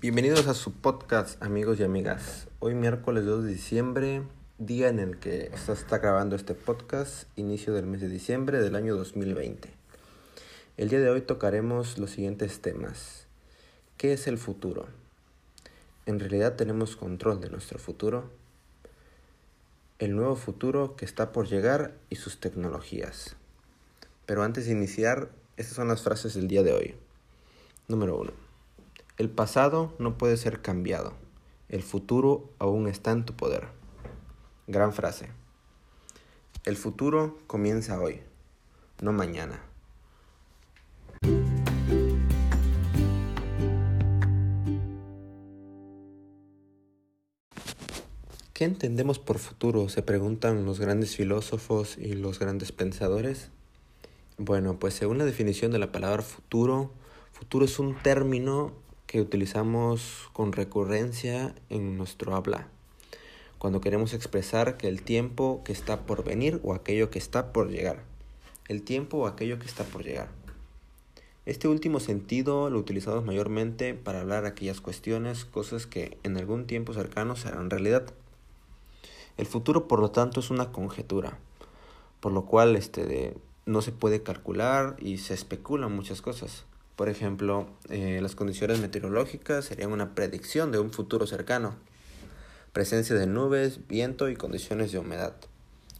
Bienvenidos a su podcast amigos y amigas. Hoy miércoles 2 de diciembre, día en el que se está grabando este podcast, inicio del mes de diciembre del año 2020. El día de hoy tocaremos los siguientes temas. ¿Qué es el futuro? ¿En realidad tenemos control de nuestro futuro? El nuevo futuro que está por llegar y sus tecnologías. Pero antes de iniciar, estas son las frases del día de hoy. Número 1. El pasado no puede ser cambiado. El futuro aún está en tu poder. Gran frase. El futuro comienza hoy, no mañana. ¿Qué entendemos por futuro? Se preguntan los grandes filósofos y los grandes pensadores. Bueno, pues según la definición de la palabra futuro, futuro es un término que utilizamos con recurrencia en nuestro habla, cuando queremos expresar que el tiempo que está por venir o aquello que está por llegar. El tiempo o aquello que está por llegar. Este último sentido lo utilizamos mayormente para hablar aquellas cuestiones, cosas que en algún tiempo cercano serán realidad. El futuro, por lo tanto, es una conjetura, por lo cual este, no se puede calcular y se especulan muchas cosas. Por ejemplo, eh, las condiciones meteorológicas serían una predicción de un futuro cercano. Presencia de nubes, viento y condiciones de humedad.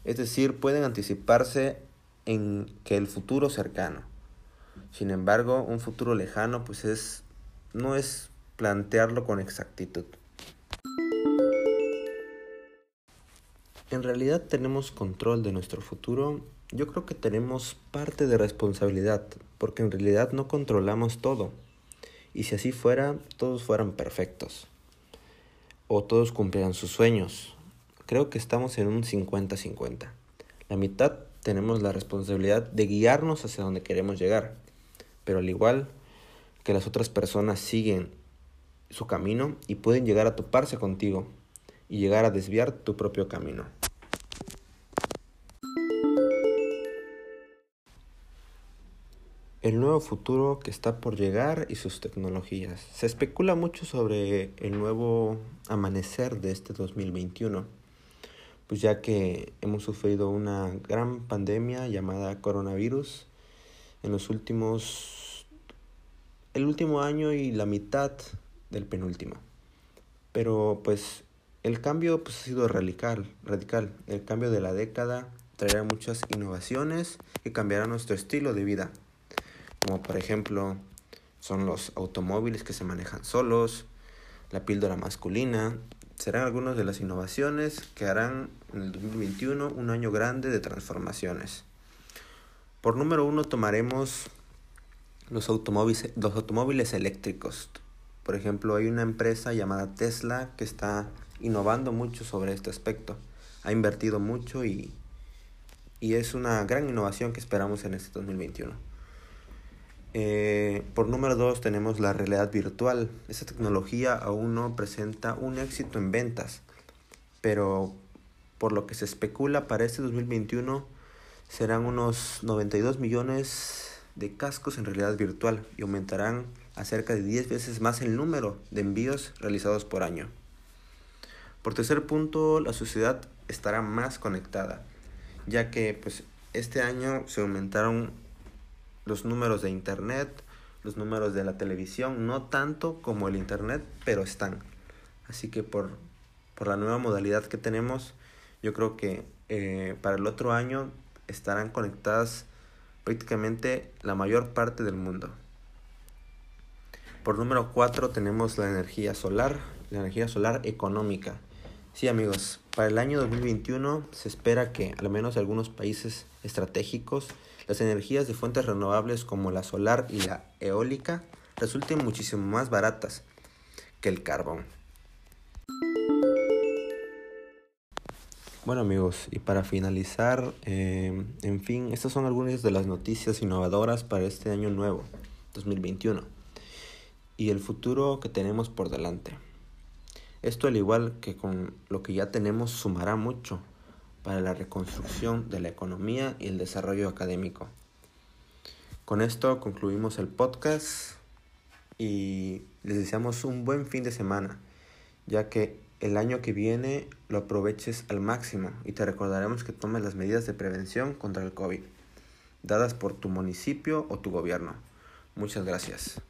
Es decir, pueden anticiparse en que el futuro cercano. Sin embargo, un futuro lejano pues es no es plantearlo con exactitud. ¿En realidad tenemos control de nuestro futuro? Yo creo que tenemos parte de responsabilidad, porque en realidad no controlamos todo. Y si así fuera, todos fueran perfectos. O todos cumplieran sus sueños. Creo que estamos en un 50-50. La mitad tenemos la responsabilidad de guiarnos hacia donde queremos llegar. Pero al igual que las otras personas siguen su camino y pueden llegar a toparse contigo y llegar a desviar tu propio camino. El nuevo futuro que está por llegar y sus tecnologías. Se especula mucho sobre el nuevo amanecer de este 2021, pues ya que hemos sufrido una gran pandemia llamada coronavirus en los últimos el último año y la mitad del penúltimo. Pero pues el cambio pues, ha sido radical, radical. El cambio de la década traerá muchas innovaciones y cambiará nuestro estilo de vida. Como por ejemplo son los automóviles que se manejan solos, la píldora masculina. Serán algunas de las innovaciones que harán en el 2021 un año grande de transformaciones. Por número uno tomaremos los automóviles, los automóviles eléctricos. Por ejemplo, hay una empresa llamada Tesla que está innovando mucho sobre este aspecto. Ha invertido mucho y, y es una gran innovación que esperamos en este 2021. Eh, por número dos tenemos la realidad virtual. Esta tecnología aún no presenta un éxito en ventas, pero por lo que se especula para este 2021 serán unos 92 millones de cascos en realidad virtual y aumentarán a cerca de 10 veces más el número de envíos realizados por año. Por tercer punto, la sociedad estará más conectada, ya que pues, este año se aumentaron los números de internet, los números de la televisión, no tanto como el internet, pero están. Así que por, por la nueva modalidad que tenemos, yo creo que eh, para el otro año estarán conectadas prácticamente la mayor parte del mundo. Por número 4 tenemos la energía solar, la energía solar económica. Sí amigos, para el año 2021 se espera que al menos algunos países estratégicos las energías de fuentes renovables como la solar y la eólica resulten muchísimo más baratas que el carbón. Bueno amigos, y para finalizar, eh, en fin, estas son algunas de las noticias innovadoras para este año nuevo, 2021, y el futuro que tenemos por delante. Esto al igual que con lo que ya tenemos sumará mucho para la reconstrucción de la economía y el desarrollo académico. Con esto concluimos el podcast y les deseamos un buen fin de semana, ya que el año que viene lo aproveches al máximo y te recordaremos que tomes las medidas de prevención contra el COVID, dadas por tu municipio o tu gobierno. Muchas gracias.